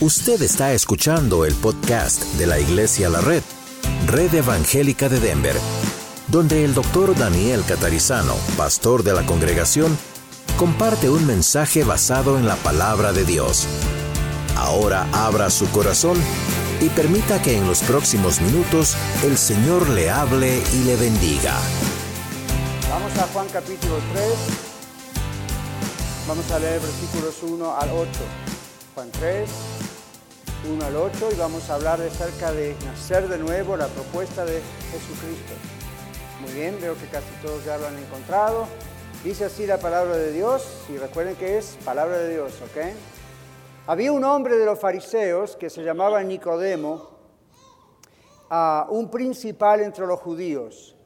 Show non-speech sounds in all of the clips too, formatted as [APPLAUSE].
Usted está escuchando el podcast de la Iglesia La Red, Red Evangélica de Denver, donde el doctor Daniel Catarizano, pastor de la congregación, comparte un mensaje basado en la palabra de Dios. Ahora abra su corazón y permita que en los próximos minutos el Señor le hable y le bendiga. Vamos a Juan capítulo 3. Vamos a leer versículos 1 al 8. Juan 3, 1 al 8 y vamos a hablar acerca de nacer de nuevo, la propuesta de Jesucristo. Muy bien, veo que casi todos ya lo han encontrado. Dice así la palabra de Dios, y recuerden que es palabra de Dios, ¿ok? Había un hombre de los fariseos que se llamaba Nicodemo, un principal entre los judíos.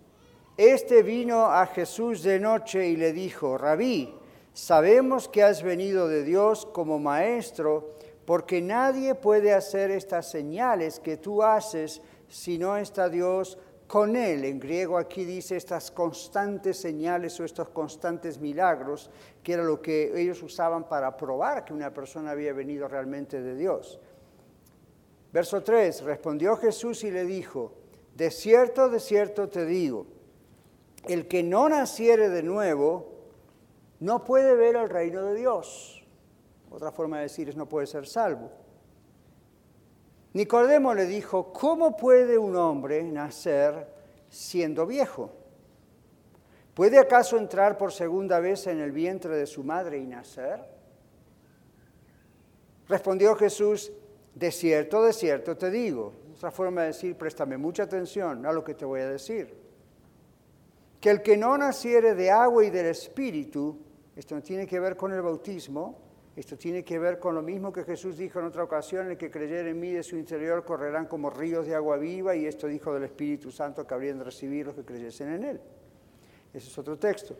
Este vino a Jesús de noche y le dijo, Rabí, sabemos que has venido de Dios como maestro, porque nadie puede hacer estas señales que tú haces si no está Dios con él. En griego aquí dice estas constantes señales o estos constantes milagros, que era lo que ellos usaban para probar que una persona había venido realmente de Dios. Verso 3, respondió Jesús y le dijo, de cierto, de cierto te digo, el que no naciere de nuevo no puede ver el reino de Dios. Otra forma de decir es no puede ser salvo. Nicodemo le dijo, ¿cómo puede un hombre nacer siendo viejo? ¿Puede acaso entrar por segunda vez en el vientre de su madre y nacer? Respondió Jesús, de cierto, de cierto te digo. Otra forma de decir, préstame mucha atención a lo que te voy a decir. Que el que no naciere de agua y del espíritu, esto no tiene que ver con el bautismo, esto tiene que ver con lo mismo que Jesús dijo en otra ocasión, el que creyera en mí de su interior correrán como ríos de agua viva, y esto dijo del Espíritu Santo que habrían de recibir los que creyesen en él. Ese es otro texto.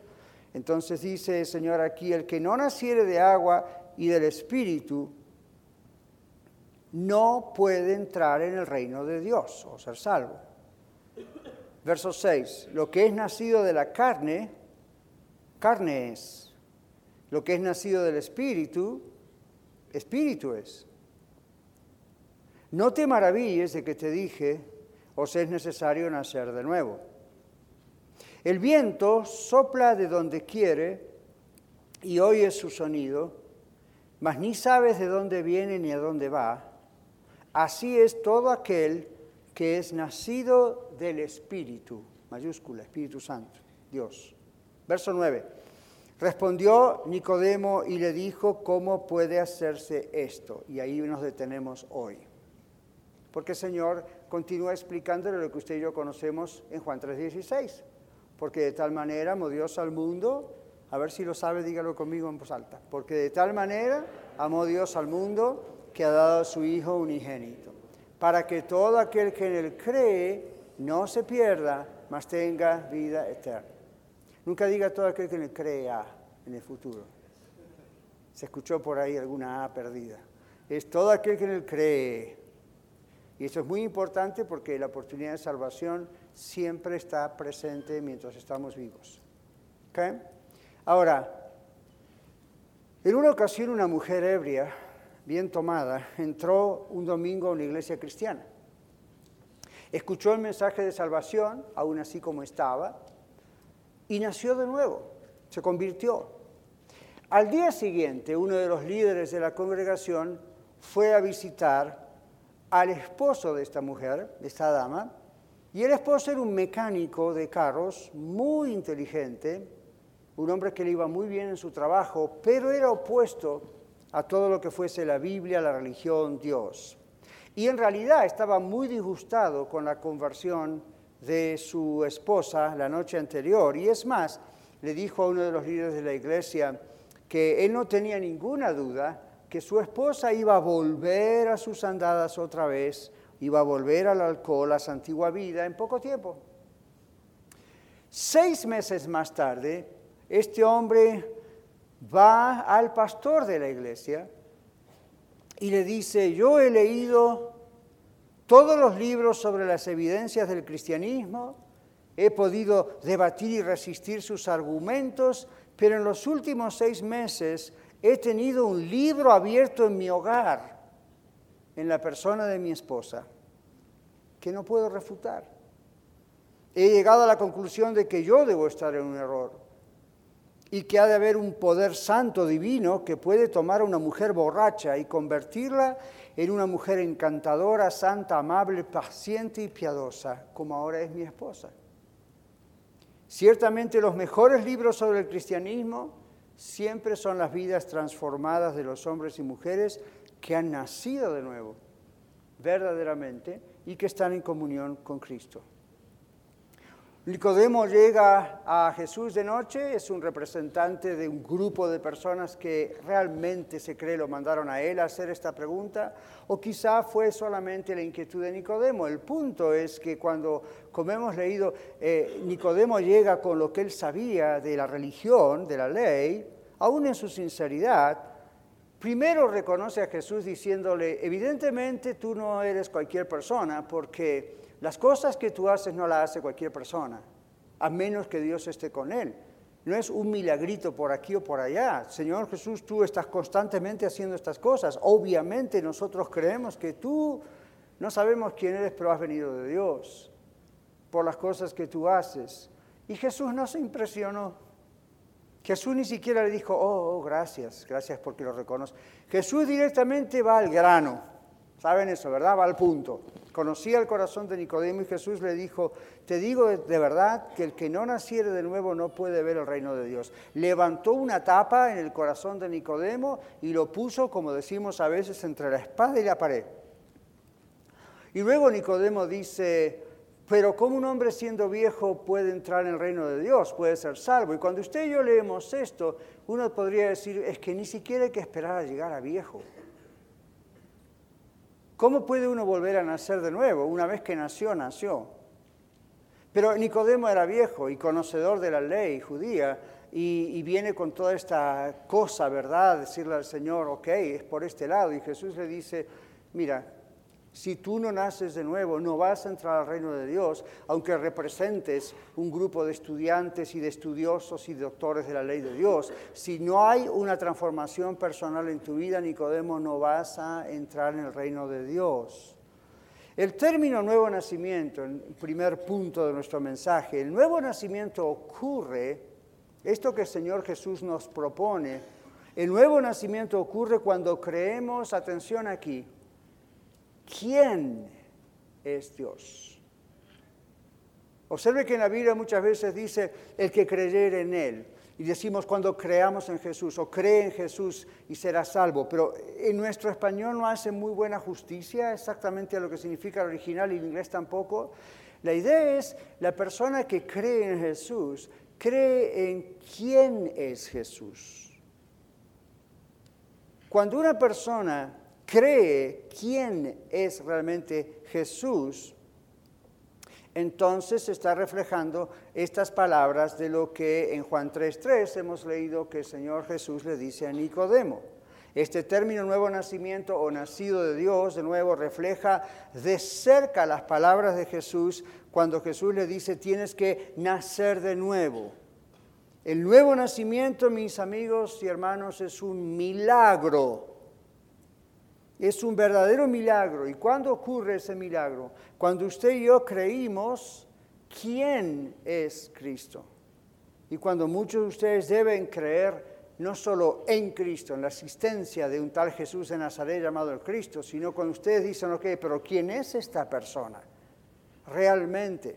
Entonces dice el Señor aquí, el que no naciere de agua y del Espíritu, no puede entrar en el reino de Dios o ser salvo. Verso 6, lo que es nacido de la carne, carne es lo que es nacido del Espíritu, Espíritu es. No te maravilles de que te dije, os es necesario nacer de nuevo. El viento sopla de donde quiere y oyes su sonido, mas ni sabes de dónde viene ni a dónde va. Así es todo aquel que es nacido del Espíritu, mayúscula, Espíritu Santo, Dios. Verso 9. Respondió Nicodemo y le dijo, ¿cómo puede hacerse esto? Y ahí nos detenemos hoy. Porque el Señor continúa explicándole lo que usted y yo conocemos en Juan 3:16. Porque de tal manera amó Dios al mundo, a ver si lo sabe, dígalo conmigo en voz alta. Porque de tal manera amó Dios al mundo que ha dado a su Hijo unigénito, para que todo aquel que en él cree no se pierda, mas tenga vida eterna. Nunca diga todo aquel que le crea en el futuro. Se escuchó por ahí alguna A perdida. Es todo aquel que en él cree. Y eso es muy importante porque la oportunidad de salvación siempre está presente mientras estamos vivos. Ahora, en una ocasión una mujer ebria, bien tomada, entró un domingo a una iglesia cristiana. Escuchó el mensaje de salvación, aún así como estaba, y nació de nuevo, se convirtió. Al día siguiente, uno de los líderes de la congregación fue a visitar al esposo de esta mujer, de esta dama, y el esposo era un mecánico de carros muy inteligente, un hombre que le iba muy bien en su trabajo, pero era opuesto a todo lo que fuese la Biblia, la religión, Dios. Y en realidad estaba muy disgustado con la conversión de su esposa la noche anterior. Y es más, le dijo a uno de los líderes de la iglesia que él no tenía ninguna duda que su esposa iba a volver a sus andadas otra vez, iba a volver al alcohol, a su antigua vida, en poco tiempo. Seis meses más tarde, este hombre va al pastor de la iglesia y le dice, yo he leído todos los libros sobre las evidencias del cristianismo, he podido debatir y resistir sus argumentos, pero en los últimos seis meses he tenido un libro abierto en mi hogar en la persona de mi esposa que no puedo refutar. He llegado a la conclusión de que yo debo estar en un error y que ha de haber un poder santo divino que puede tomar a una mujer borracha y convertirla en una mujer encantadora, santa, amable, paciente y piadosa, como ahora es mi esposa. Ciertamente los mejores libros sobre el cristianismo siempre son las vidas transformadas de los hombres y mujeres que han nacido de nuevo, verdaderamente, y que están en comunión con Cristo. Nicodemo llega a Jesús de noche, es un representante de un grupo de personas que realmente se cree lo mandaron a él a hacer esta pregunta, o quizá fue solamente la inquietud de Nicodemo. El punto es que cuando, como hemos leído, eh, Nicodemo llega con lo que él sabía de la religión, de la ley, aún en su sinceridad, primero reconoce a Jesús diciéndole, evidentemente tú no eres cualquier persona porque las cosas que tú haces no las hace cualquier persona, a menos que Dios esté con él. No es un milagrito por aquí o por allá. Señor Jesús, tú estás constantemente haciendo estas cosas. Obviamente nosotros creemos que tú no sabemos quién eres, pero has venido de Dios por las cosas que tú haces. Y Jesús no se impresionó. Jesús ni siquiera le dijo, oh, oh gracias, gracias porque lo reconoce. Jesús directamente va al grano. Saben eso, ¿verdad? Va al punto. Conocía el corazón de Nicodemo y Jesús le dijo, te digo de verdad que el que no naciere de nuevo no puede ver el reino de Dios. Levantó una tapa en el corazón de Nicodemo y lo puso, como decimos a veces, entre la espada y la pared. Y luego Nicodemo dice, pero ¿cómo un hombre siendo viejo puede entrar en el reino de Dios? Puede ser salvo. Y cuando usted y yo leemos esto, uno podría decir, es que ni siquiera hay que esperar a llegar a viejo. ¿Cómo puede uno volver a nacer de nuevo? Una vez que nació, nació. Pero Nicodemo era viejo y conocedor de la ley judía y, viene con toda esta cosa, ¿verdad? Decirle al Señor, ok, es por este lado. Y Jesús le dice, mira, si tú no naces de nuevo, no vas a entrar al reino de Dios, aunque representes un grupo de estudiantes y de estudiosos y doctores de la ley de Dios. Si no hay una transformación personal en tu vida, Nicodemo, no vas a entrar en el reino de Dios. El término nuevo nacimiento, primer punto de nuestro mensaje, el nuevo nacimiento ocurre, esto que el Señor Jesús nos propone, el nuevo nacimiento ocurre cuando creemos, atención aquí, quién es Dios. Observe que en la Biblia muchas veces dice el que creyere en Él. Y decimos cuando creamos en Jesús o cree en Jesús y será salvo. Pero en nuestro español no hace muy buena justicia exactamente a lo que significa el original y en inglés tampoco. La idea es la persona que cree en Jesús, cree en quién es Jesús. Cuando una persona cree quién es realmente Jesús, entonces está reflejando estas palabras de lo que en Juan 3.3 hemos leído que el Señor Jesús le dice a Nicodemo. Este término nuevo nacimiento o nacido de Dios, de nuevo, refleja de cerca las palabras de Jesús cuando Jesús le dice tienes que nacer de nuevo. El nuevo nacimiento, mis amigos y hermanos, es un milagro es un verdadero milagro. ¿Y cuándo ocurre ese milagro? Cuando usted y yo creímos quién es Cristo. Y cuando muchos de ustedes deben creer no solo en Cristo, en la existencia de un tal Jesús de Nazaret llamado el Cristo, sino cuando ustedes dicen, ok, pero ¿quién es esta persona? Realmente,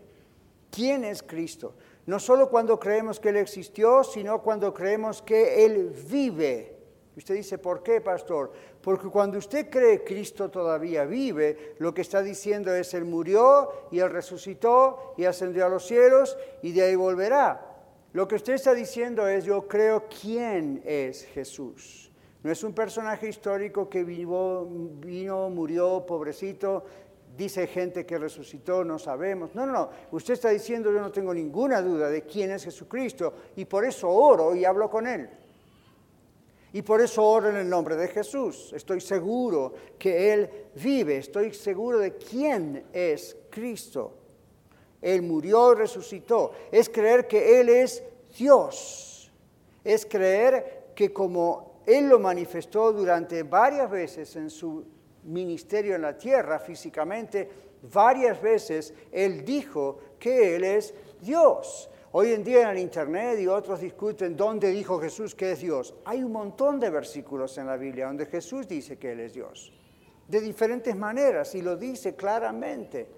¿quién es Cristo? No solo cuando creemos que Él existió, sino cuando creemos que Él vive Usted dice, ¿por qué, pastor? Porque cuando usted cree que Cristo todavía vive, lo que está diciendo es, Él murió y Él resucitó y ascendió a los cielos y de ahí volverá. Lo que usted está diciendo es, yo creo quién es Jesús. No es un personaje histórico que vino, vino murió, pobrecito, dice gente que resucitó, no sabemos. No, no, no. Usted está diciendo, yo no tengo ninguna duda de quién es Jesucristo y por eso oro y hablo con Él. Y por eso oro en el nombre de Jesús. Estoy seguro que Él vive, estoy seguro de quién es Cristo. Él murió y resucitó. Es creer que Él es Dios. Es creer que como Él lo manifestó durante varias veces en su ministerio en la tierra físicamente, varias veces Él dijo que Él es Dios. Hoy en día en el Internet y otros discuten dónde dijo Jesús que es Dios. Hay un montón de versículos en la Biblia donde Jesús dice que Él es Dios, de diferentes maneras, y lo dice claramente.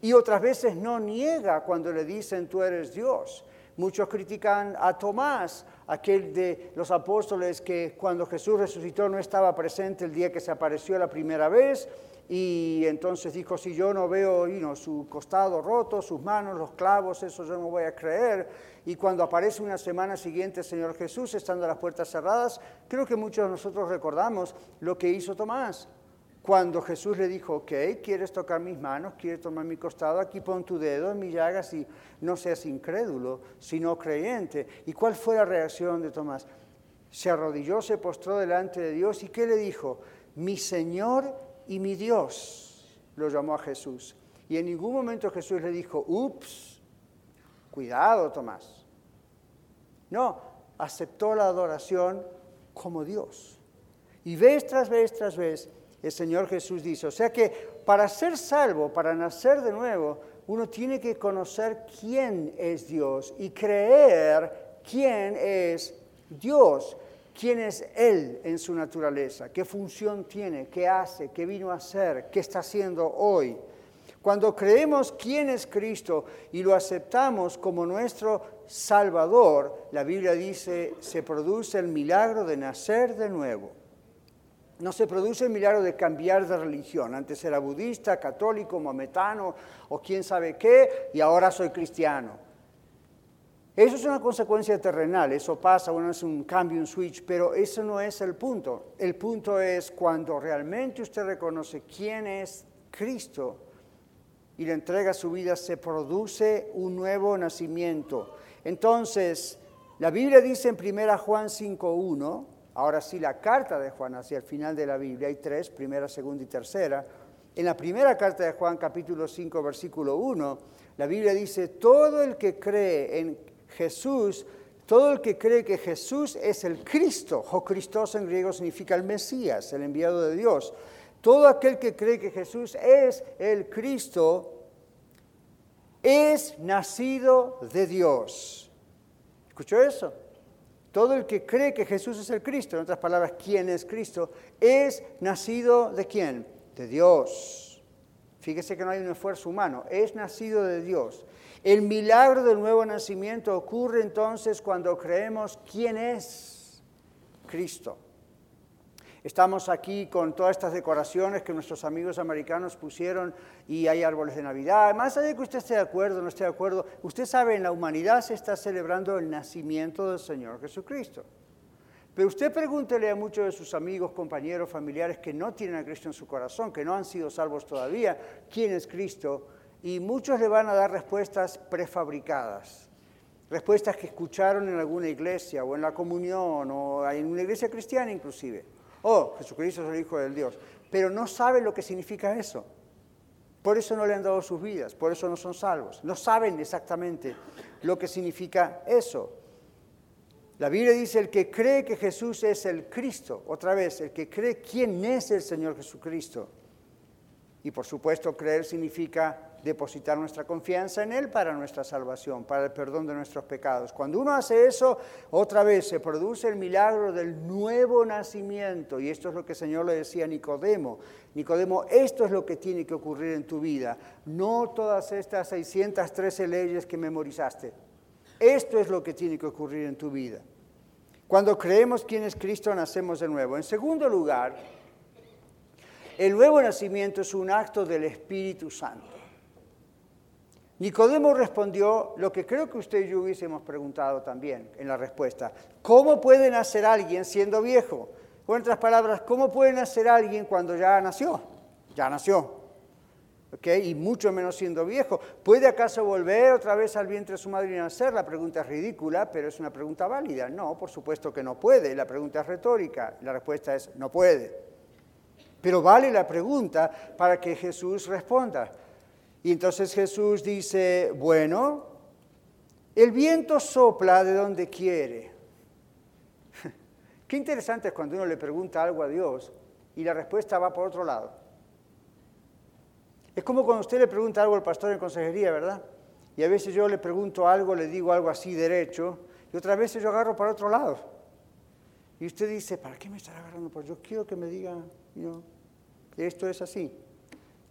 Y otras veces no niega cuando le dicen tú eres Dios. Muchos critican a Tomás, aquel de los apóstoles que cuando Jesús resucitó no estaba presente el día que se apareció la primera vez y entonces dijo, si yo no veo su costado roto, sus manos, los clavos, eso yo no voy a creer. Y cuando aparece una semana siguiente el Señor Jesús, estando las puertas cerradas, creo que muchos de nosotros recordamos lo que hizo Tomás. Cuando Jesús le dijo, ok, ¿quieres tocar mis manos? ¿Quieres tomar mi costado? Aquí pon tu dedo en mi llagas y no seas incrédulo, sino creyente. ¿Y cuál fue la reacción de Tomás? Se arrodilló, se postró delante de Dios y ¿qué le dijo? Mi Señor y mi Dios lo llamó a Jesús. Y en ningún momento Jesús le dijo, ups, cuidado Tomás. No, aceptó la adoración como Dios. Y vez tras vez tras vez el Señor Jesús dice, o sea que para ser salvo, para nacer de nuevo, uno tiene que conocer quién es Dios y creer quién es Dios quién es Él en su naturaleza, qué función tiene, qué hace, qué vino a hacer, qué está haciendo hoy. Cuando creemos quién es Cristo y lo aceptamos como nuestro Salvador, la Biblia dice, se produce el milagro de nacer de nuevo. No se produce el milagro de cambiar de religión. Antes era budista, católico, maometano o quién sabe qué, y ahora soy cristiano. Eso es una consecuencia terrenal, eso pasa, bueno, es un cambio, un switch, pero eso no es el punto. El punto es cuando realmente usted reconoce quién es Cristo y le entrega su vida, se produce un nuevo nacimiento. Entonces, la Biblia dice en 1 Juan 5.1, ahora sí la carta de Juan hacia el final de la Biblia, hay tres, primera, segunda y tercera. En la primera carta de Juan, capítulo 5, versículo 1, la Biblia dice, todo el que cree en Jesús, todo el que cree que Jesús es el Cristo, o Christos en griego significa el Mesías, el enviado de Dios, todo aquel que cree que Jesús es el Cristo, es nacido de Dios. ¿Escuchó eso? Todo el que cree que Jesús es el Cristo, en otras palabras, ¿quién es Cristo? Es nacido de quién? De Dios. Fíjese que no hay un esfuerzo humano, es nacido de Dios. El milagro del nuevo nacimiento ocurre entonces cuando creemos quién es Cristo. Estamos aquí con todas estas decoraciones que nuestros amigos americanos pusieron y hay árboles de Navidad. Más allá de que usted esté de acuerdo o no esté de acuerdo, usted sabe, en la humanidad se está celebrando el nacimiento del Señor Jesucristo. Pero usted pregúntele a muchos de sus amigos, compañeros, familiares que no tienen a Cristo en su corazón, que no han sido salvos todavía, quién es Cristo y muchos le van a dar respuestas prefabricadas, respuestas que escucharon en alguna iglesia o en la comunión o en una iglesia cristiana inclusive. Oh, Jesucristo es el Hijo del Dios, pero no saben lo que significa eso. Por eso no le han dado sus vidas, por eso no son salvos. No saben exactamente lo que significa eso. La Biblia dice, el que cree que Jesús es el Cristo, otra vez, el que cree quién es el Señor Jesucristo. Y por supuesto, creer significa depositar nuestra confianza en Él para nuestra salvación, para el perdón de nuestros pecados. Cuando uno hace eso, otra vez se produce el milagro del nuevo nacimiento. Y esto es lo que el Señor le decía a Nicodemo. Nicodemo, esto es lo que tiene que ocurrir en tu vida, no todas estas 613 leyes que memorizaste. Esto es lo que tiene que ocurrir en tu vida. Cuando creemos quién es Cristo, nacemos de nuevo. En segundo lugar, el nuevo nacimiento es un acto del Espíritu Santo. Nicodemo respondió lo que creo que usted y yo hubiésemos preguntado también en la respuesta. ¿Cómo puede nacer alguien siendo viejo? O otras palabras, ¿cómo puede nacer alguien cuando ya nació? Ya nació. Y mucho menos siendo viejo. ¿Puede acaso volver otra vez al vientre de su madre y nacer? La pregunta es ridícula, pero es una pregunta válida. No, por supuesto que no puede. La pregunta es retórica. La respuesta es no puede. Pero vale la pregunta para que Jesús responda. Y entonces Jesús dice, bueno, el viento sopla de donde quiere. [LAUGHS] Qué interesante es cuando uno le pregunta algo a Dios y la respuesta va por otro lado. Es como cuando usted le pregunta algo al pastor en consejería, ¿verdad? Y a veces yo le pregunto algo, le digo algo así derecho, y otras veces yo agarro para otro lado. Y usted dice, ¿para qué me está agarrando? Pues yo quiero que me diga, esto es así.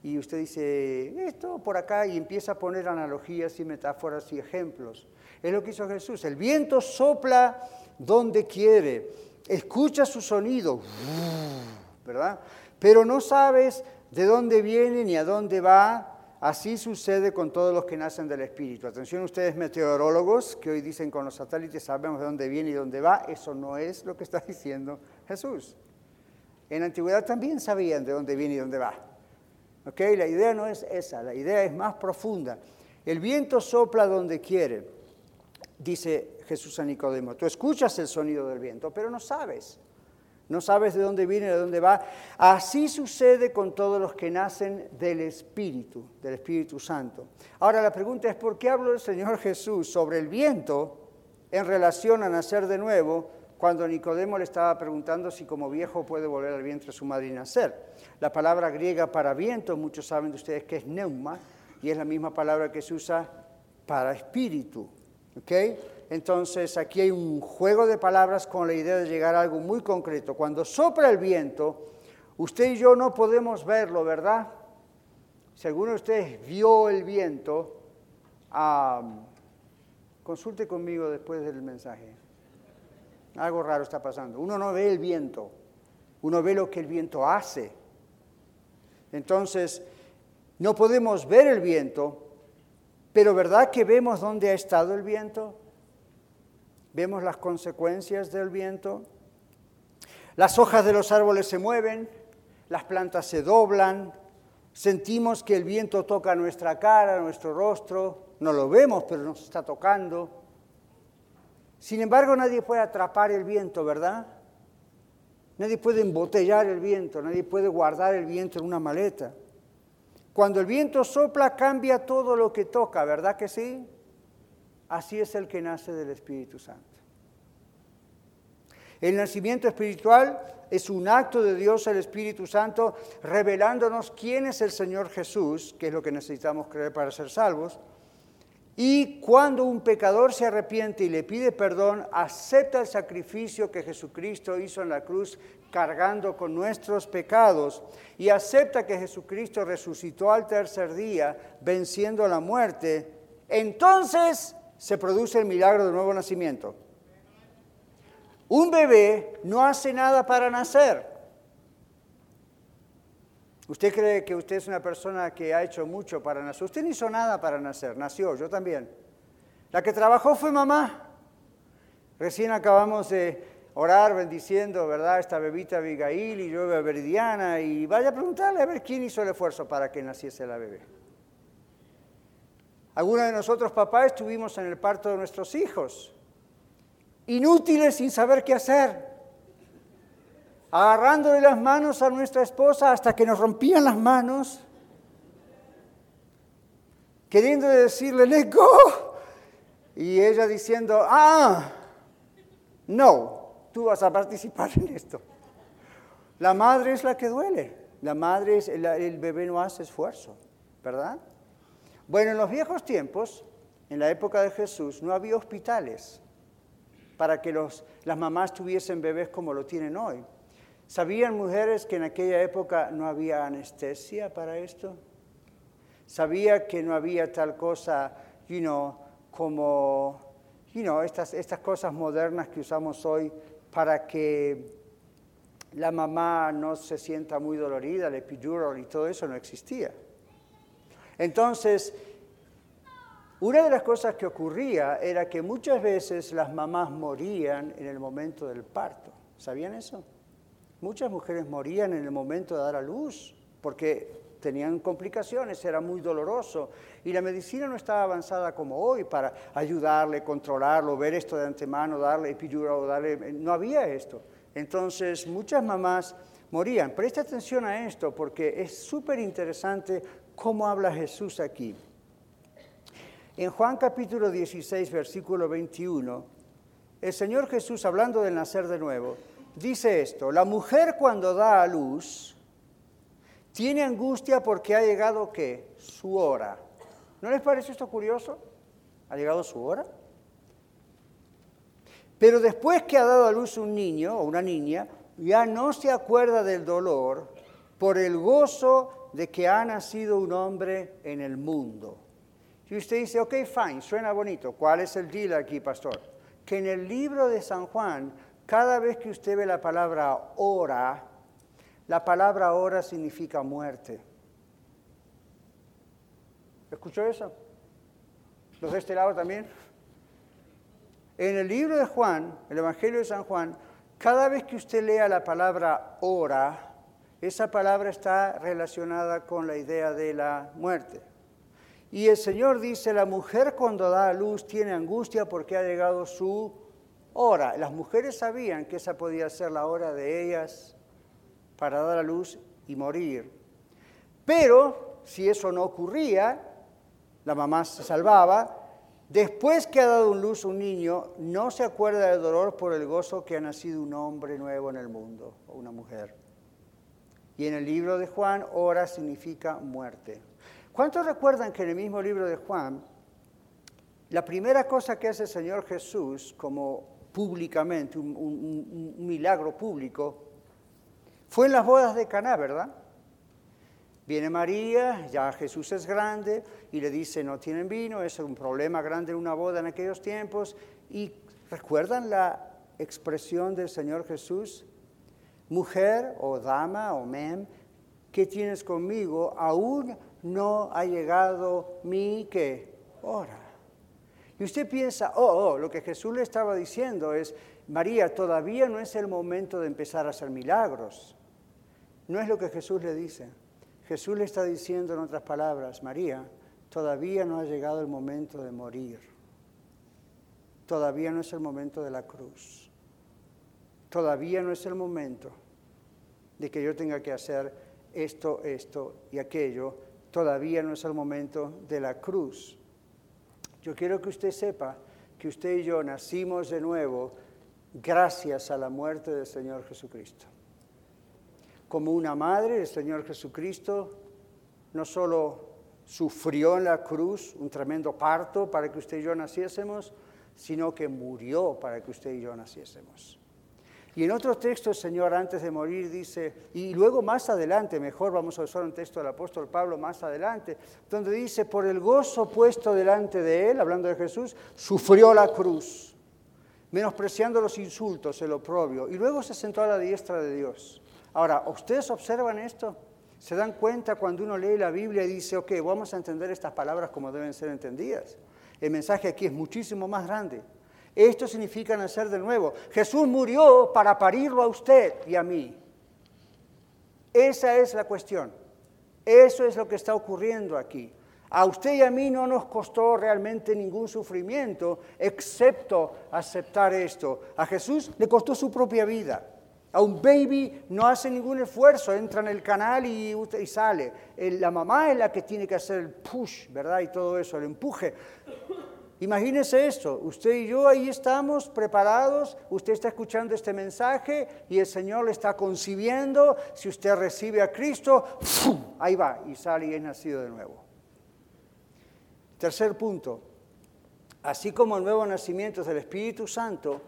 Y usted dice, esto por acá, y empieza a poner analogías y metáforas y ejemplos. Es lo que hizo Jesús. El viento sopla donde quiere, escucha su sonido, ¿verdad? Pero no sabes de dónde viene ni a dónde va. Así sucede con todos los que nacen del Espíritu. Atención ustedes meteorólogos que hoy dicen con los satélites sabemos de dónde viene y dónde va. Eso no es lo que está diciendo Jesús. En la antigüedad también sabían de dónde viene y dónde va. La idea no es esa, la idea es más profunda. El viento sopla donde quiere, dice Jesús a Nicodemo. Tú escuchas el sonido del viento, pero no sabes no sabes de dónde viene, de dónde va. Así sucede con todos los que nacen del Espíritu, del Espíritu Santo. Ahora la pregunta es, ¿por qué habló el Señor Jesús sobre el viento en relación a nacer de nuevo cuando Nicodemo le estaba preguntando si como viejo puede volver al vientre de su madre y nacer? La palabra griega para viento, muchos saben de ustedes que es neuma, y es la misma palabra que se usa para espíritu. ¿okay? Entonces aquí hay un juego de palabras con la idea de llegar a algo muy concreto. Cuando sopla el viento, usted y yo no podemos verlo, ¿verdad? Si alguno de ustedes vio el viento, consulte conmigo después del mensaje. Algo raro está pasando. Uno no ve el viento, uno ve lo que el viento hace. Entonces, no podemos ver el viento, pero ¿verdad que vemos dónde ha estado el viento? vemos las consecuencias del viento. Las hojas de los árboles se mueven, las plantas se doblan, sentimos que el viento toca nuestra cara, nuestro rostro, no lo vemos, pero nos está tocando. Sin embargo, nadie puede atrapar el viento, ¿verdad? Nadie puede embotellar el viento, nadie puede guardar el viento en una maleta. Cuando el viento sopla, cambia todo lo que toca, ¿verdad que sí? Así es el que nace del Espíritu Santo. El nacimiento espiritual es un acto de Dios, el Espíritu Santo, revelándonos quién es el Señor Jesús, que es lo que necesitamos creer para ser salvos. Y cuando un pecador se arrepiente y le pide perdón, acepta el sacrificio que Jesucristo hizo en la cruz cargando con nuestros pecados y acepta que Jesucristo resucitó al tercer día venciendo la muerte, entonces se produce el milagro del nuevo nacimiento. Un bebé no hace nada para nacer. Usted cree que usted es una persona que ha hecho mucho para nacer. Usted no hizo nada para nacer, nació, yo también. La que trabajó fue mamá. Recién acabamos de orar bendiciendo, ¿verdad? Esta bebita Abigail y yo Veridiana y vaya a preguntarle a ver quién hizo el esfuerzo para que naciese la bebé. Algunos de nosotros, papás, estuvimos en el parto de nuestros hijos, inútiles sin saber qué hacer, agarrándole las manos a nuestra esposa hasta que nos rompían las manos, queriendo decirle, let go, y ella diciendo, ah, no, tú vas a participar en esto. La madre es la que duele, la madre, es, el bebé no hace esfuerzo, ¿verdad? Bueno, en los viejos tiempos, en la época de Jesús, no había hospitales para que las mamás tuviesen bebés como lo tienen hoy. ¿Sabían mujeres que en aquella época no había anestesia para esto? ¿Sabía que no había tal cosa, you know, como, you know, estas, estas cosas modernas que usamos hoy para que la mamá no se sienta muy dolorida, el epidural y todo eso no existía? Entonces, una de las cosas que ocurría era que muchas veces las mamás morían en el momento del parto. ¿Sabían eso? Muchas mujeres morían en el momento de dar a luz porque tenían complicaciones, era muy doloroso y la medicina no estaba avanzada como hoy para ayudarle, controlarlo, ver esto de antemano, darle epidural, darle... No había esto. Entonces muchas mamás morían. Presta atención a esto porque es súper interesante cómo habla Jesús aquí. En Juan capítulo 16, versículo 21, el Señor Jesús, hablando del nacer de nuevo, dice esto, la mujer cuando da a luz tiene angustia porque ha llegado qué? Su hora. ¿No les parece esto curioso? ¿Ha llegado su hora? Pero después que ha dado a luz un niño o una niña, ya no se acuerda del dolor por el gozo de que ha nacido un hombre en el mundo. Y usted dice, ok, fine, suena bonito. ¿Cuál es el deal aquí, pastor? Que en el libro de San Juan, cada vez que usted ve la palabra hora, la palabra hora significa muerte. ¿Escuchó eso? ¿Los de este lado también? En el libro de Juan, el Evangelio de San Juan, cada vez que usted lea la palabra hora, esa palabra está relacionada con la idea de la muerte. Y el Señor dice, la mujer cuando da a luz tiene angustia porque ha llegado su hora. Las mujeres sabían que esa podía ser la hora de ellas para dar a luz y morir. Pero si eso no ocurría, la mamá se salvaba. Después que ha dado luz un niño, no se acuerda del dolor por el gozo que ha nacido un hombre nuevo en el mundo o una mujer. Y en el libro de Juan, hora significa muerte. ¿Cuántos recuerdan que en el mismo libro de Juan, la primera cosa que hace el Señor Jesús, como públicamente, un, milagro público, fue en las bodas de Caná, ¿verdad? Viene María, ya Jesús es grande, y le dice, no tienen vino, es un problema grande en una boda en aquellos tiempos. Y recuerdan la expresión del Señor Jesús, mujer o dama o mem, ¿qué tienes conmigo? Aún no ha llegado mi ¿qué? hora. Y usted piensa, oh, oh, lo que Jesús le estaba diciendo es, María, todavía no es el momento de empezar a hacer milagros. No es lo que Jesús le dice. Jesús le está diciendo en otras palabras, María, todavía no ha llegado el momento de morir. Todavía no es el momento de la cruz. Todavía no es el momento de que yo tenga que hacer esto, esto y aquello todavía no es el momento de la cruz. Yo quiero que usted sepa que usted y yo nacimos de nuevo gracias a la muerte del Señor Jesucristo. Como una madre, el Señor Jesucristo no solo sufrió en la cruz un tremendo parto para que usted y yo naciésemos, sino que murió para que usted y yo naciésemos. Y en otro texto el Señor antes de morir dice, y luego más adelante, mejor vamos a usar un texto del apóstol Pablo más adelante, donde dice, por el gozo puesto delante de él, hablando de Jesús, sufrió la cruz, menospreciando los insultos, el oprobio, y luego se sentó a la diestra de Dios. Ahora, ¿ustedes observan esto? ¿Se dan cuenta cuando uno lee la Biblia y dice, ok, vamos a entender estas palabras como deben ser entendidas? El mensaje aquí es muchísimo más grande. Esto significa nacer de nuevo. Jesús murió para parirlo a usted y a mí. Esa es la cuestión. Eso es lo que está ocurriendo aquí. A usted y a mí no nos costó realmente ningún sufrimiento, excepto aceptar esto. A Jesús le costó su propia vida. A un baby no hace ningún esfuerzo, entra en el canal y, y sale. La mamá es la que tiene que hacer el push, ¿verdad? Y todo eso, el empuje. Imagínese esto, usted y yo ahí estamos preparados, usted está escuchando este mensaje y el Señor le está concibiendo, si usted recibe a Cristo, ahí va y sale y es nacido de nuevo. Tercer punto, así como el nuevo nacimiento del Espíritu Santo,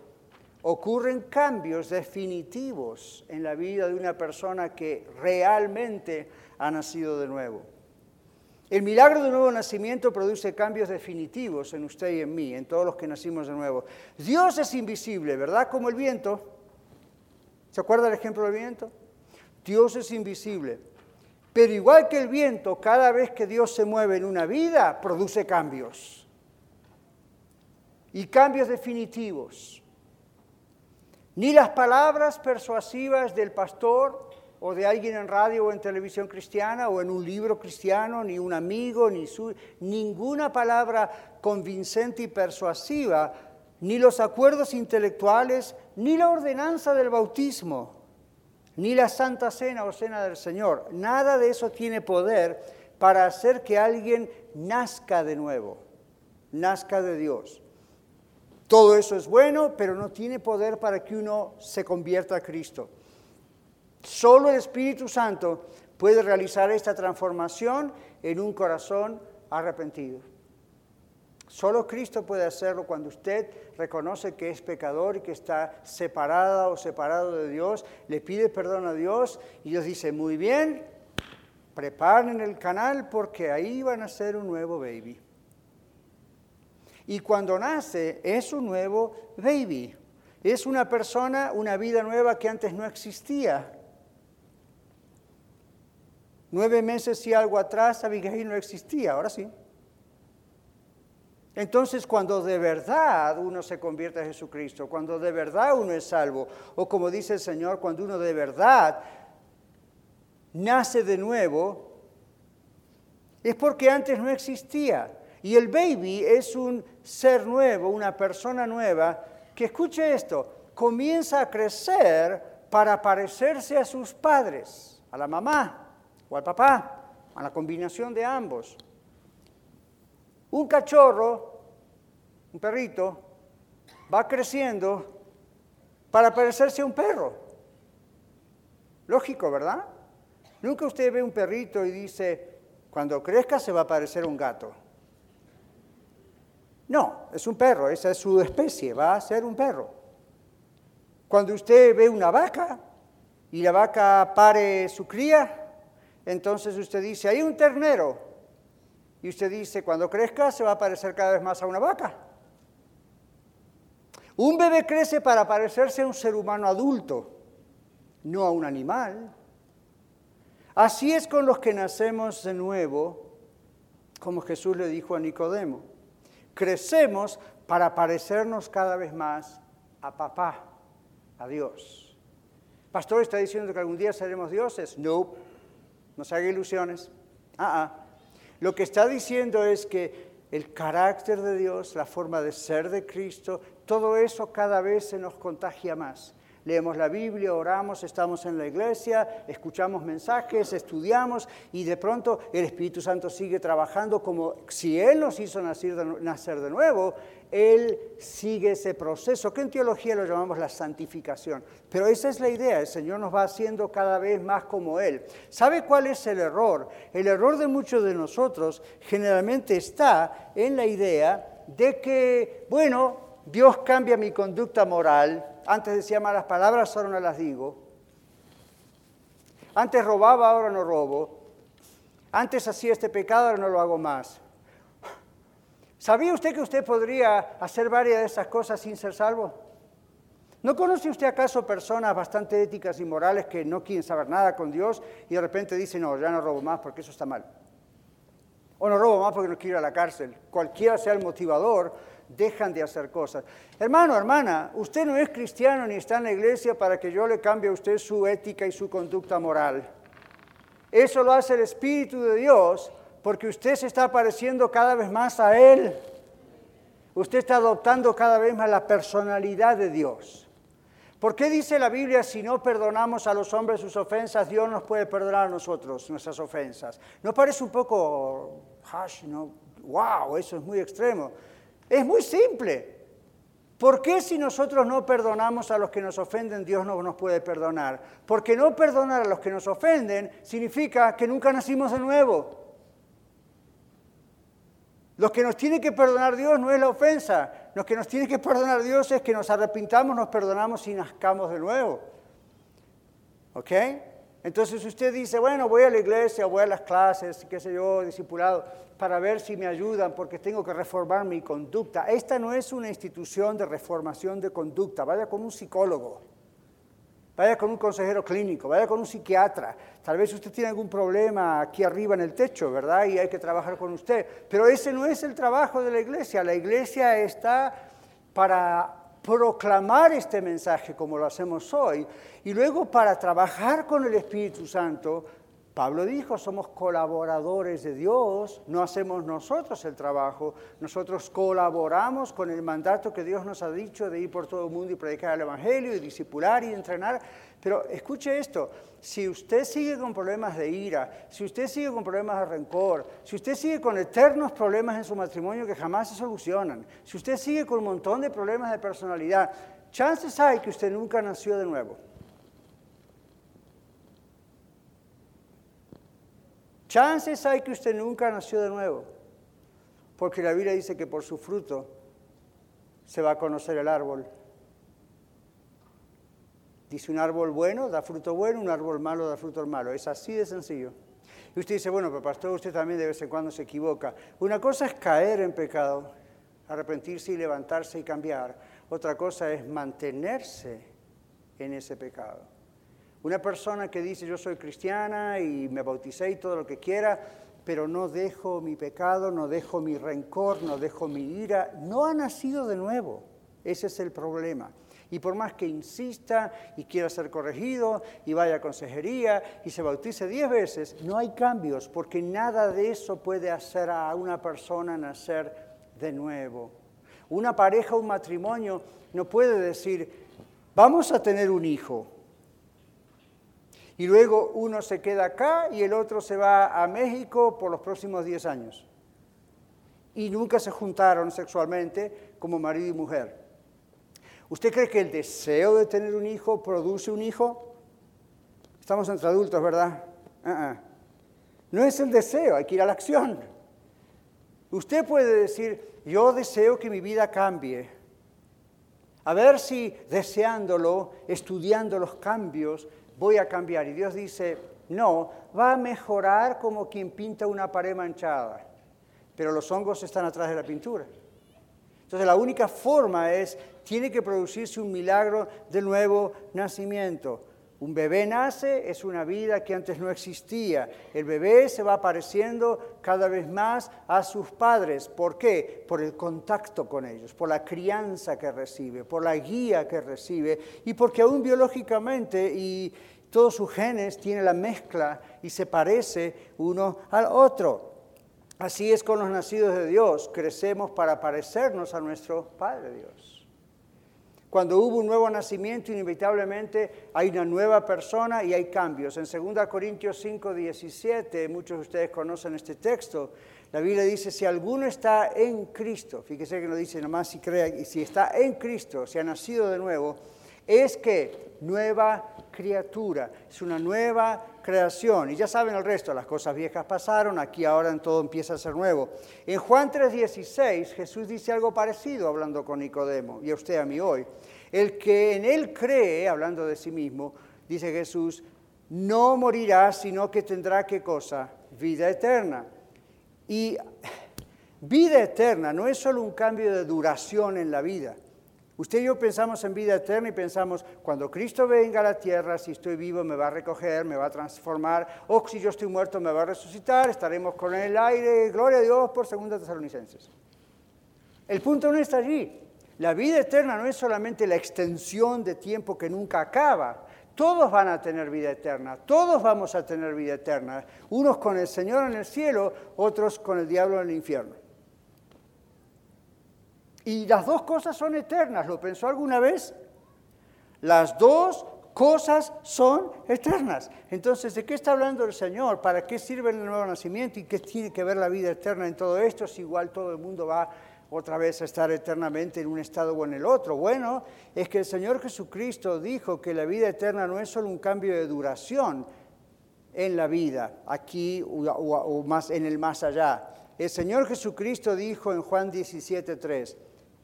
ocurren cambios definitivos en la vida de una persona que realmente ha nacido de nuevo. El milagro del nuevo nacimiento produce cambios definitivos en usted y en mí, en todos los que nacimos de nuevo. Dios es invisible, ¿verdad? Como el viento. ¿Se acuerda el ejemplo del viento? Dios es invisible. Pero igual que el viento, cada vez que Dios se mueve en una vida, produce cambios. Y cambios definitivos. Ni las palabras persuasivas del pastor, o de alguien en radio o en televisión cristiana o en un libro cristiano, ni un amigo, ni su, ninguna palabra convincente y persuasiva, ni los acuerdos intelectuales, ni la ordenanza del bautismo, ni la Santa Cena o Cena del Señor. Nada de eso tiene poder para hacer que alguien nazca de nuevo, nazca de Dios. todo eso es bueno, pero no tiene poder para que uno se convierta a Cristo. Solo el Espíritu Santo puede realizar esta transformación en un corazón arrepentido. Solo Cristo puede hacerlo cuando usted reconoce que es pecador y que está separada o separado de Dios, le pide perdón a Dios y Dios dice, muy bien, preparen el canal porque ahí van a ser un nuevo baby. Y cuando nace es un nuevo baby. Es una persona, una vida nueva que antes no existía. Nueve meses y algo atrás Abigail no existía, ahora sí. Entonces, cuando de verdad uno se convierte a Jesucristo, cuando de verdad uno es salvo, o como dice el Señor, cuando uno de verdad nace de nuevo, es porque antes no existía. Y el baby es un ser nuevo, una persona nueva, que escuche esto, comienza a crecer para parecerse a sus padres, a la mamá o al papá, a la combinación de ambos. Un cachorro, un perrito, va creciendo para parecerse a un perro. Lógico, ¿verdad? Nunca usted ve un perrito y dice, cuando crezca se va a parecer a un gato. No, es un perro, esa es su especie, va a ser un perro. Cuando usted ve una vaca y la vaca pare su cría, entonces usted dice, hay un ternero, y usted dice, cuando crezca se va a parecer cada vez más a una vaca. Un bebé crece para parecerse a un ser humano adulto, no a un animal. Así es con los que nacemos de nuevo, como Jesús le dijo a Nicodemo. Crecemos para parecernos cada vez más a papá, a Dios. Pastor está diciendo que algún día seremos dioses. No, no se haga ilusiones. Ah, ah. Lo que está diciendo es que el carácter de Dios, la forma de ser de Cristo, todo eso cada vez se nos contagia más. Leemos la Biblia, oramos, estamos en la iglesia, escuchamos mensajes, estudiamos y de pronto el Espíritu Santo sigue trabajando como si Él nos hizo nacer de, nuevo, Él sigue ese proceso, que en teología lo llamamos la santificación. Pero esa es la idea, el Señor nos va haciendo cada vez más como Él. ¿Sabe cuál es el error? El error de muchos de nosotros generalmente está en la idea de que, bueno, Dios cambia mi conducta moral, antes decía malas palabras, ahora no las digo. Antes robaba, ahora no robo. Antes hacía este pecado, ahora no lo hago más. ¿Sabía usted que usted podría hacer varias de esas cosas sin ser salvo? ¿No conoce usted acaso personas bastante éticas y morales que no quieren saber nada con Dios y de repente dicen, no, ya no robo más porque eso está mal? O no robo más porque no quiero ir a la cárcel. Cualquiera sea el motivador, dejan de hacer cosas. Hermano, hermana, usted no es cristiano ni está en la iglesia para que yo le cambie a usted su ética y su conducta moral. Eso lo hace el Espíritu de Dios porque usted se está pareciendo cada vez más a Él. Usted está adoptando cada vez más la personalidad de Dios. ¿Por qué dice la Biblia si no perdonamos a los hombres sus ofensas, Dios nos puede perdonar a nosotros nuestras ofensas? ¿No parece un poco, hush, no? wow, eso es muy extremo? Es muy simple. ¿Por qué si nosotros no perdonamos a los que nos ofenden, Dios no nos puede perdonar? Porque no perdonar a los que nos ofenden significa que nunca nacimos de nuevo. Lo que nos tiene que perdonar Dios no es la ofensa. Lo que nos tiene que perdonar Dios es que nos arrepintamos, nos perdonamos y nazcamos de nuevo. ¿Ok? Entonces usted dice, bueno, voy a la iglesia, voy a las clases, qué sé yo, discipulado, para ver si me ayudan porque tengo que reformar mi conducta. Esta no es una institución de reformación de conducta. Vaya con un psicólogo, vaya con un consejero clínico, vaya con un psiquiatra. Tal vez usted tiene algún problema aquí arriba en el techo, ¿verdad? Y hay que trabajar con usted. Pero ese no es el trabajo de la iglesia. La iglesia está para proclamar este mensaje como lo hacemos hoy y luego para trabajar con el Espíritu Santo Pablo dijo, somos colaboradores de Dios, no hacemos nosotros el trabajo, nosotros colaboramos con el mandato que Dios nos ha dicho de ir por todo el mundo y predicar el Evangelio y discipular y entrenar. Pero escuche esto, si usted sigue con problemas de ira, si usted sigue con problemas de rencor, si usted sigue con eternos problemas en su matrimonio que jamás se solucionan, si usted sigue con un montón de problemas de personalidad, chances hay que usted nunca nació de nuevo. Chances hay que usted nunca nació de nuevo, porque la Biblia dice que por su fruto se va a conocer el árbol. Dice un árbol bueno da fruto bueno, un árbol malo da fruto malo. Es así de sencillo. Y usted dice, bueno, pero pastor, usted también de vez en cuando se equivoca. Una cosa es caer en pecado, arrepentirse y levantarse y cambiar. Otra cosa es mantenerse en ese pecado. Una persona que dice yo soy cristiana y me bauticé y todo lo que quiera, pero no dejo mi pecado, no dejo mi rencor, no dejo mi ira, no ha nacido de nuevo. Ese es el problema. Y por más que insista y quiera ser corregido y vaya a consejería y se bautice diez veces, no hay cambios porque nada de eso puede hacer a una persona nacer de nuevo. Una pareja, un matrimonio no puede decir, vamos a tener un hijo y luego uno se queda acá y el otro se va a México por los próximos 10 años. Y nunca se juntaron sexualmente como marido y mujer. ¿Usted cree que el deseo de tener un hijo produce un hijo? Estamos entre adultos, ¿verdad? Uh-uh. No es el deseo, hay que ir a la acción. Usted puede decir, yo deseo que mi vida cambie. A ver si deseándolo, estudiando los cambios, voy a cambiar. Y Dios dice, no, va a mejorar como quien pinta una pared manchada, pero los hongos están atrás de la pintura. Entonces la única forma es, tiene que producirse un milagro de nuevo nacimiento. Un bebé nace, es una vida que antes no existía. El bebé se va pareciendo cada vez más a sus padres. ¿Por qué? Por el contacto con ellos, por la crianza que recibe, por la guía que recibe y porque aún biológicamente y todos sus genes tienen la mezcla y se parece uno al otro. Así es con los nacidos de Dios, crecemos para parecernos a nuestro Padre Dios. Cuando hubo un nuevo nacimiento, inevitablemente hay una nueva persona y hay cambios. En 2 Corintios 5, 17, muchos de ustedes conocen este texto, la Biblia dice, si alguno está en Cristo, fíjese que no dice nomás si crea, y si está en Cristo, si ha nacido de nuevo, es que nueva criatura, es una nueva creación. Y ya saben el resto, las cosas viejas pasaron, aquí ahora en todo empieza a ser nuevo. En Juan 3:16 Jesús dice algo parecido hablando con Nicodemo y a usted a mí hoy. El que en él cree, hablando de sí mismo, dice Jesús, no morirá, sino que tendrá qué cosa? Vida eterna. Y [SIGHS] vida eterna no es solo un cambio de duración en la vida. Usted y yo pensamos en vida eterna y pensamos, cuando Cristo venga a la tierra, si estoy vivo me va a recoger, me va a transformar, o si yo estoy muerto me va a resucitar, estaremos con el aire, gloria a Dios por segunda tesalonicenses. El punto no está allí. La vida eterna no es solamente la extensión de tiempo que nunca acaba. Todos van a tener vida eterna, todos vamos a tener vida eterna, unos con el Señor en el cielo, otros con el diablo en el infierno. Y las dos cosas son eternas. ¿Lo pensó alguna vez? Las dos cosas son eternas. Entonces, ¿de qué está hablando el Señor? ¿Para qué sirve el nuevo nacimiento? ¿Y qué tiene que ver la vida eterna en todo esto? Si igual todo el mundo va otra vez a estar eternamente en un estado o en el otro. Bueno, es que el Señor Jesucristo dijo que la vida eterna no es solo un cambio de duración en la vida, aquí o, más en el más allá. El Señor Jesucristo dijo en Juan 17:3,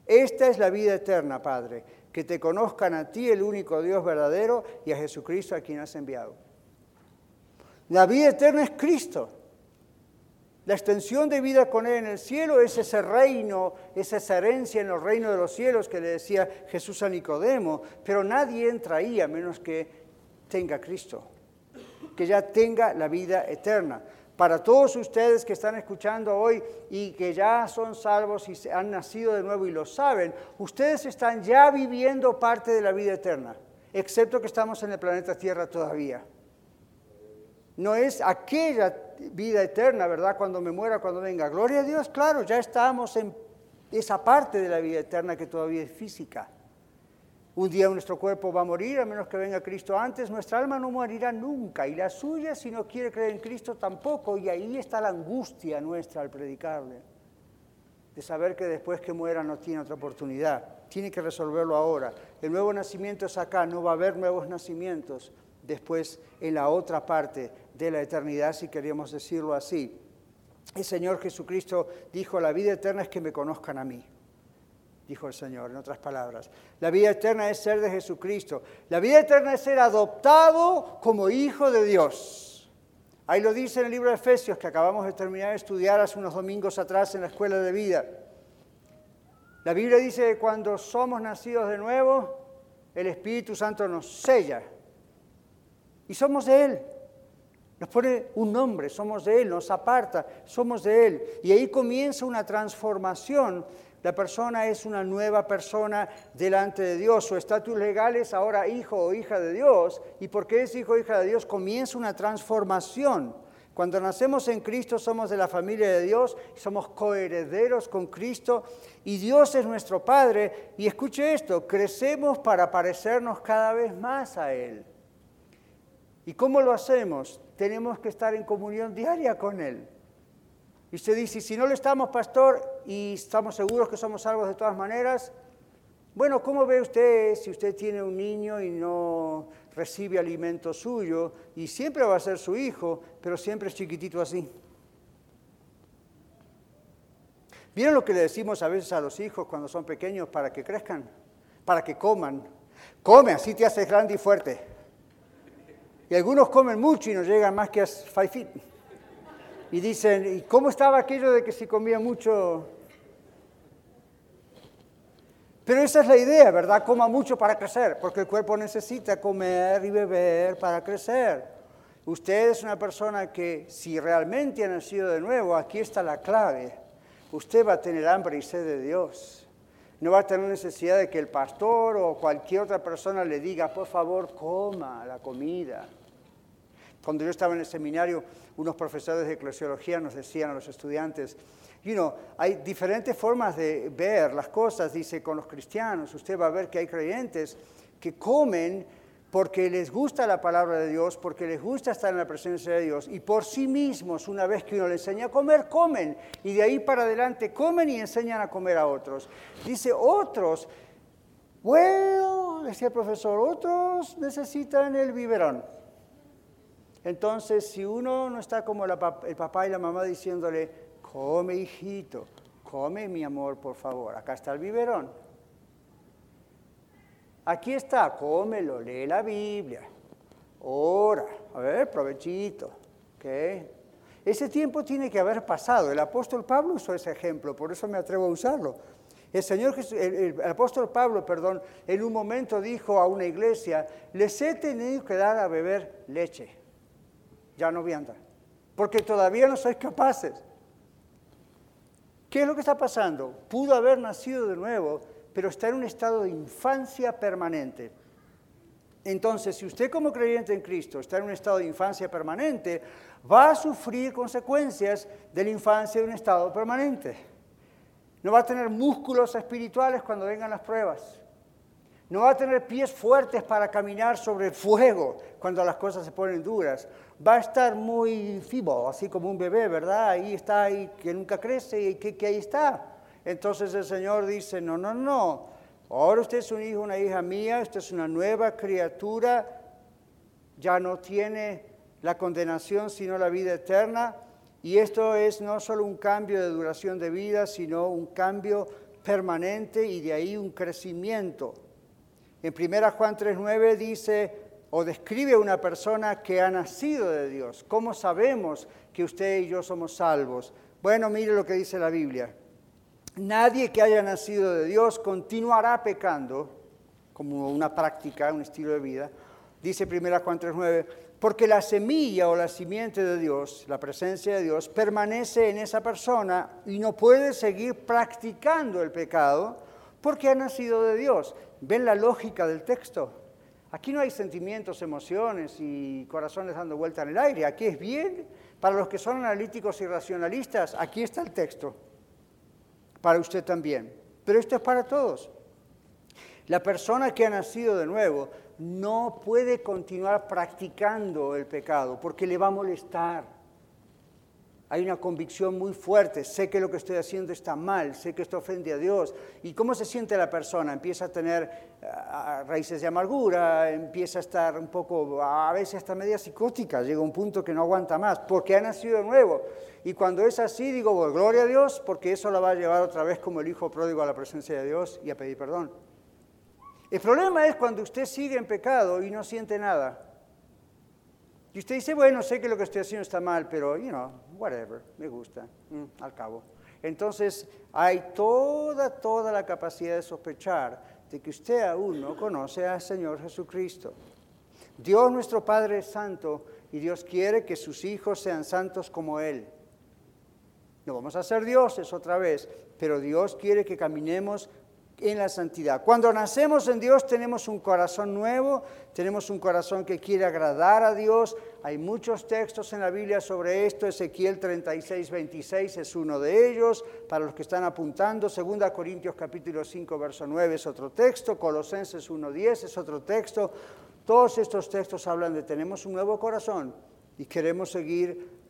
esta es la vida eterna, Padre, que te conozcan a ti, el único Dios verdadero, y a Jesucristo a quien has enviado. La vida eterna es Cristo. La extensión de vida con Él en el cielo es ese reino, es esa herencia en el reino de los cielos que le decía Jesús a Nicodemo, pero nadie entra ahí a menos que tenga Cristo, que ya tenga la vida eterna para todos ustedes que están escuchando hoy y que ya son salvos y han nacido de nuevo y lo saben, ustedes están ya viviendo parte de la vida eterna, excepto que estamos en el planeta Tierra todavía. no es aquella vida eterna, ¿verdad? Cuando me muera, cuando venga. Gloria a Dios, claro, ya estamos en esa parte de la vida eterna que todavía es física. Un día nuestro cuerpo va a morir, a menos que venga Cristo antes. Nuestra alma no morirá nunca y la suya, si no quiere creer en Cristo, tampoco. Y ahí está la angustia nuestra al predicarle, de saber que después que muera no tiene otra oportunidad. Tiene que resolverlo ahora. El nuevo nacimiento es acá, no va a haber nuevos nacimientos después en la otra parte de la eternidad, si queríamos decirlo así. El Señor Jesucristo dijo, la vida eterna es que me conozcan a mí dijo el Señor, en otras palabras. La vida eterna es ser de Jesucristo. La vida eterna es ser adoptado como hijo de Dios. Ahí lo dice en el libro de Efesios que acabamos de terminar de estudiar hace unos domingos atrás en la escuela de vida. La Biblia dice que cuando somos nacidos de nuevo, el Espíritu Santo nos sella. Y somos de Él. Nos pone un nombre, somos de Él, nos aparta, somos de Él. Y ahí comienza una transformación la persona es una nueva persona delante de Dios. Su estatus legal es ahora hijo o hija de Dios. Y porque es hijo o hija de Dios, comienza una transformación. Cuando nacemos en Cristo somos de la familia de Dios, somos coherederos con Cristo y Dios es nuestro Padre. Y escuche esto, crecemos para parecernos cada vez más a Él. ¿Y cómo lo hacemos? Tenemos que estar en comunión diaria con Él. Y usted dice, si no lo estamos, pastor, y estamos seguros que somos salvos de todas maneras, bueno, ¿cómo ve usted si usted tiene un niño y no recibe alimento suyo y siempre va a ser su hijo, pero siempre es chiquitito así? ¿Vieron lo que le decimos a veces a los hijos cuando son pequeños para que crezcan? Para que coman. Come, así te haces grande y fuerte. Y algunos comen mucho y no llegan más que a five feet. Y dicen, ¿y cómo estaba aquello de que si comía mucho? Pero esa es la idea, ¿verdad? Coma mucho para crecer, porque el cuerpo necesita comer y beber para crecer. Usted es una persona que si realmente ha nacido de nuevo, aquí está la clave. Usted va a tener hambre y sed de Dios. No va a tener necesidad de que el pastor o cualquier otra persona le diga, por favor, coma la comida. Cuando yo estaba en el seminario, unos profesores de eclesiología nos decían a los estudiantes, you know, hay diferentes formas de ver las cosas, dice, con los cristianos. Usted va a ver que hay creyentes que comen porque les gusta la palabra de Dios, porque les gusta estar en la presencia de Dios, y por sí mismos, una vez que uno les enseña a comer, comen, y de ahí para adelante comen y enseñan a comer a otros. Dice, otros, bueno, decía el profesor, otros necesitan el biberón. Entonces, si uno no está como el papá y la mamá diciéndole, come hijito, come mi amor, por favor, acá está el biberón. Aquí está, cómelo, lee la Biblia, ora, a ver, provechito. Ese tiempo tiene que haber pasado. El apóstol Pablo usó ese ejemplo, por eso me atrevo a usarlo. El, Señor el, apóstol Pablo, perdón, en un momento dijo a una iglesia, les he tenido que dar a beber leche ya no voy porque todavía no sois capaces. ¿Qué es lo que está pasando? Pudo haber nacido de nuevo, pero está en un estado de infancia permanente. Entonces, si usted como creyente en Cristo está en un estado de infancia permanente, va a sufrir consecuencias de la infancia de un estado permanente. No va a tener músculos espirituales cuando vengan las pruebas. No va a tener pies fuertes para caminar sobre el fuego cuando las cosas se ponen duras. Va a estar muy fibo, así como un bebé, ¿verdad? Ahí está, ahí que nunca crece y que, que ahí está. Entonces el Señor dice, no, no, no. Ahora usted es un hijo, una hija mía, usted es una nueva criatura, ya no tiene la condenación, sino la vida eterna. Y esto es no solo un cambio de duración de vida, sino un cambio permanente y de ahí un crecimiento. En 1 Juan 3.9 dice o describe una persona que ha nacido de Dios. ¿Cómo sabemos que usted y yo somos salvos? Bueno, mire lo que dice la Biblia. Nadie que haya nacido de Dios continuará pecando, como una práctica, un estilo de vida. Dice 1 Juan 3.9, porque la semilla o la simiente de Dios, la presencia de Dios, permanece en esa persona y no puede seguir practicando el pecado porque ha nacido de Dios. ¿Ven la lógica del texto? Aquí no hay sentimientos, emociones y corazones dando vuelta en el aire. Aquí es bien. Para los que son analíticos y racionalistas, aquí está el texto. Para usted también. Pero esto es para todos. La persona que ha nacido de nuevo no puede continuar practicando el pecado porque le va a molestar hay una convicción muy fuerte, sé que lo que estoy haciendo está mal, sé que esto ofende a Dios. ¿Y cómo se siente la persona? Empieza a tener raíces de amargura, empieza a estar un poco, a veces hasta media psicótica, llega un punto que no aguanta más, porque ha nacido de nuevo. Y cuando es así, digo, bueno, gloria a Dios, porque eso la va a llevar otra vez como el hijo pródigo a la presencia de Dios y a pedir perdón. El problema es cuando usted sigue en pecado y no siente nada. Y usted dice, bueno, sé que lo que estoy haciendo está mal, pero, you know, whatever, me gusta, mm, al cabo. Entonces, hay toda, toda la capacidad de sospechar de que usted aún no conoce al Señor Jesucristo. Dios nuestro Padre es santo y Dios quiere que sus hijos sean santos como Él. No vamos a ser dioses otra vez, pero Dios quiere que caminemos en la santidad. Cuando nacemos en Dios tenemos un corazón nuevo, tenemos un corazón que quiere agradar a Dios. Hay muchos textos en la Biblia sobre esto. Ezequiel 36, 26 es uno de ellos. Para los que están apuntando, 2 Corintios capítulo 5, verso 9 es otro texto. Colosenses 1, 10 es otro texto. Todos estos textos hablan de tenemos un nuevo corazón y queremos seguir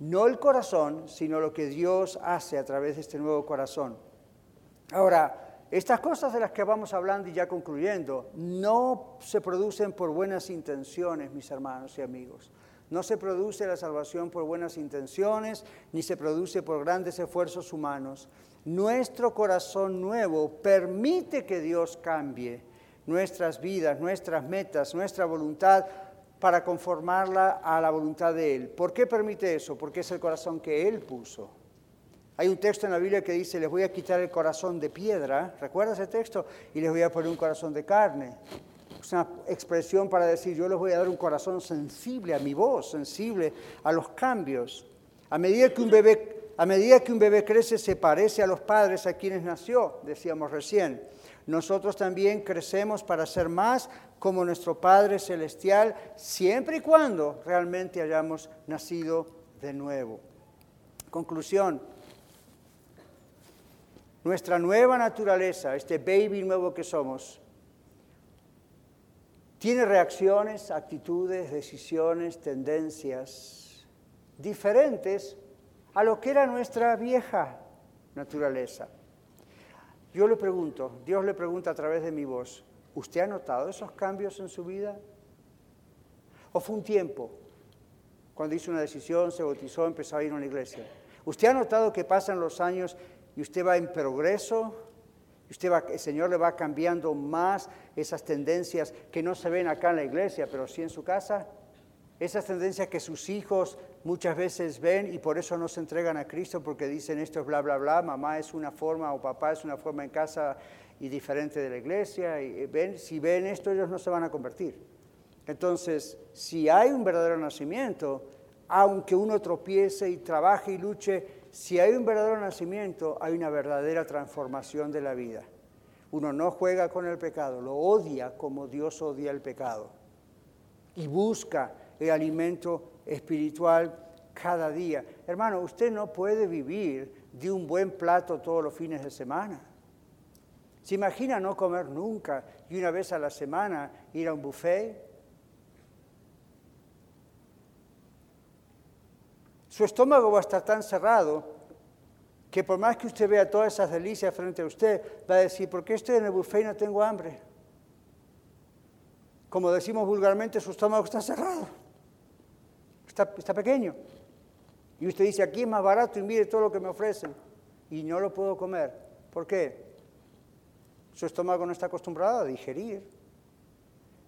no el corazón, sino lo que Dios hace a través de este nuevo corazón. Ahora, estas cosas de las que vamos hablando y ya concluyendo, no se producen por buenas intenciones, mis hermanos y amigos. No se produce la salvación por buenas intenciones, ni se produce por grandes esfuerzos humanos. Nuestro corazón nuevo permite que Dios cambie nuestras vidas, nuestras metas, nuestra voluntad para conformarla a la voluntad de Él. ¿Por qué permite eso? Porque es el corazón que Él puso. Hay un texto en la Biblia que dice, les voy a quitar el corazón de piedra, ¿recuerda ese texto? Y les voy a poner un corazón de carne. Es una expresión para decir, yo les voy a dar un corazón sensible a mi voz, sensible a los cambios. A medida que un bebé, a medida que un bebé crece, se parece a los padres a quienes nació, decíamos recién. Nosotros también crecemos para ser más como nuestro Padre Celestial, siempre y cuando realmente hayamos nacido de nuevo. Conclusión, nuestra nueva naturaleza, este baby nuevo que somos, tiene reacciones, actitudes, decisiones, tendencias diferentes a lo que era nuestra vieja naturaleza. Yo le pregunto, Dios le pregunta a través de mi voz, ¿usted ha notado esos cambios en su vida? ¿O fue un tiempo cuando hizo una decisión, se bautizó, empezó a ir a una iglesia? ¿Usted ha notado que pasan los años y usted va en progreso, usted va, el Señor le va cambiando más esas tendencias que no se ven acá en la iglesia, pero sí en su casa. Esas tendencias que sus hijos muchas veces ven y por eso no se entregan a Cristo porque dicen esto es bla, bla, bla, mamá es una forma o papá es una forma en casa y diferente de la iglesia. Y ven, si ven esto ellos no se van a convertir. Entonces, si hay un verdadero nacimiento, aunque uno tropiece y trabaje y luche, si hay un verdadero nacimiento, hay una verdadera transformación de la vida. Uno no juega con el pecado, lo odia como Dios odia el pecado. Y busca el alimento espiritual cada día. Hermano, usted no puede vivir de un buen plato todos los fines de semana. ¿Se imagina no comer nunca y una vez a la semana ir a un buffet? Su estómago va a estar tan cerrado que por más que usted vea todas esas delicias frente a usted, va a decir, ¿por qué estoy en el buffet y no tengo hambre? Como decimos vulgarmente, su estómago está cerrado, está, está pequeño. Y usted dice, aquí es más barato y mire todo lo que me ofrecen. Y no lo puedo comer. ¿Por qué? Su estómago no está acostumbrado a digerir.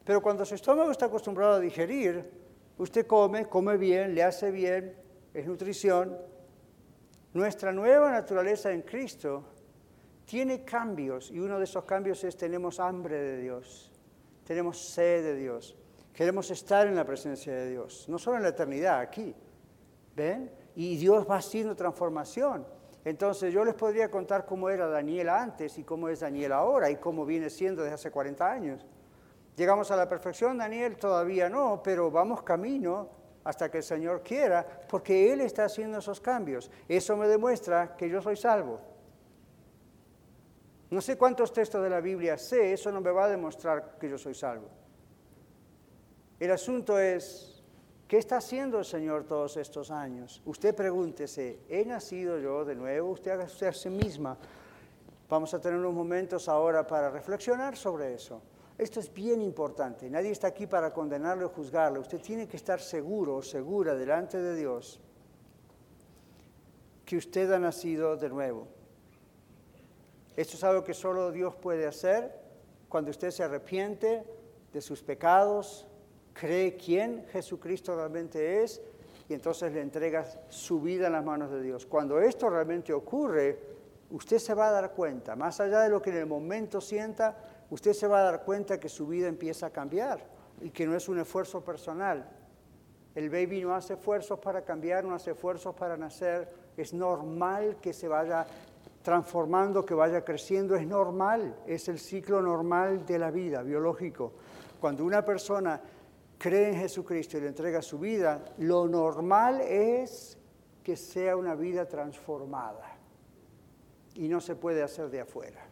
Pero cuando su estómago está acostumbrado a digerir, usted come, come bien, le hace bien, es nutrición, nuestra nueva naturaleza en Cristo tiene cambios y uno de esos cambios es tenemos hambre de Dios, tenemos sed de Dios, queremos estar en la presencia de Dios, no solo en la eternidad, aquí, ¿ven? Y Dios va haciendo transformación. Entonces yo les podría contar cómo era Daniel antes y cómo es Daniel ahora y cómo viene siendo desde hace 40 años. ¿Llegamos a la perfección, Daniel? Todavía no, pero vamos camino hasta que el Señor quiera, porque Él está haciendo esos cambios. Eso me demuestra que yo soy salvo. No sé cuántos textos de la Biblia sé, eso no me va a demostrar que yo soy salvo. El asunto es, ¿qué está haciendo el Señor todos estos años? Usted pregúntese, ¿he nacido yo de nuevo? Usted haga usted a sí misma. Vamos a tener unos momentos ahora para reflexionar sobre eso. Esto es bien importante. Nadie está aquí para condenarle o juzgarle. Usted tiene que estar seguro segura delante de Dios que usted ha nacido de nuevo. Esto es algo que solo Dios puede hacer cuando usted se arrepiente de sus pecados, cree quién Jesucristo realmente es y entonces le entrega su vida en las manos de Dios. Cuando esto realmente ocurre, usted se va a dar cuenta, más allá de lo que en el momento sienta, usted se va a dar cuenta que su vida empieza a cambiar y que no es un esfuerzo personal. El baby no hace esfuerzos para cambiar, no hace esfuerzos para nacer. Es normal que se vaya transformando, que vaya creciendo, es normal, es el ciclo normal de la vida, biológico. Cuando una persona cree en Jesucristo y le entrega su vida, lo normal es que sea una vida transformada y no se puede hacer de afuera.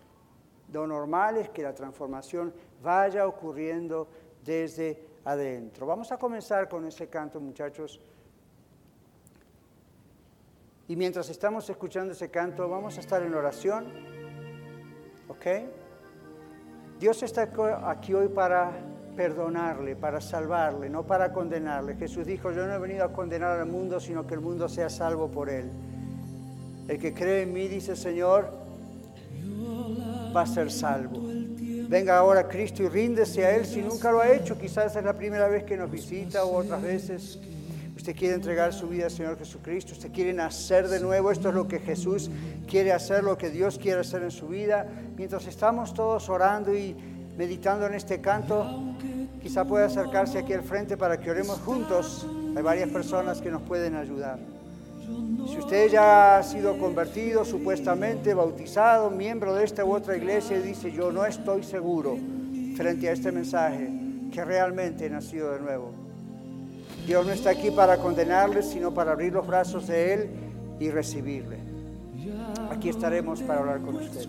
Lo normal es que la transformación vaya ocurriendo desde adentro. Vamos a comenzar con ese canto, muchachos. Y mientras estamos escuchando ese canto, vamos a estar en oración. ¿Ok? Dios está aquí hoy para perdonarle, para salvarle, no para condenarle. Jesús dijo, yo no he venido a condenar al mundo, sino que el mundo sea salvo por él. El que cree en mí, dice el Señor, va a ser salvo. Venga ahora Cristo y ríndese a Él si nunca lo ha hecho. Quizás es la primera vez que nos visita o otras veces. Usted quiere entregar su vida al Señor Jesucristo, usted quiere nacer de nuevo, esto es lo que Jesús quiere hacer, lo que Dios quiere hacer en su vida. Mientras estamos todos orando y meditando en este canto, quizá pueda acercarse aquí al frente para que oremos juntos. Hay varias personas que nos pueden ayudar. Si usted ya ha sido convertido, supuestamente bautizado, miembro de esta u otra iglesia, y dice, yo no estoy seguro frente a este mensaje que realmente he nacido de nuevo Dios no está aquí para condenarle, sino para abrir los brazos de Él y recibirle. Aquí estaremos para hablar con usted.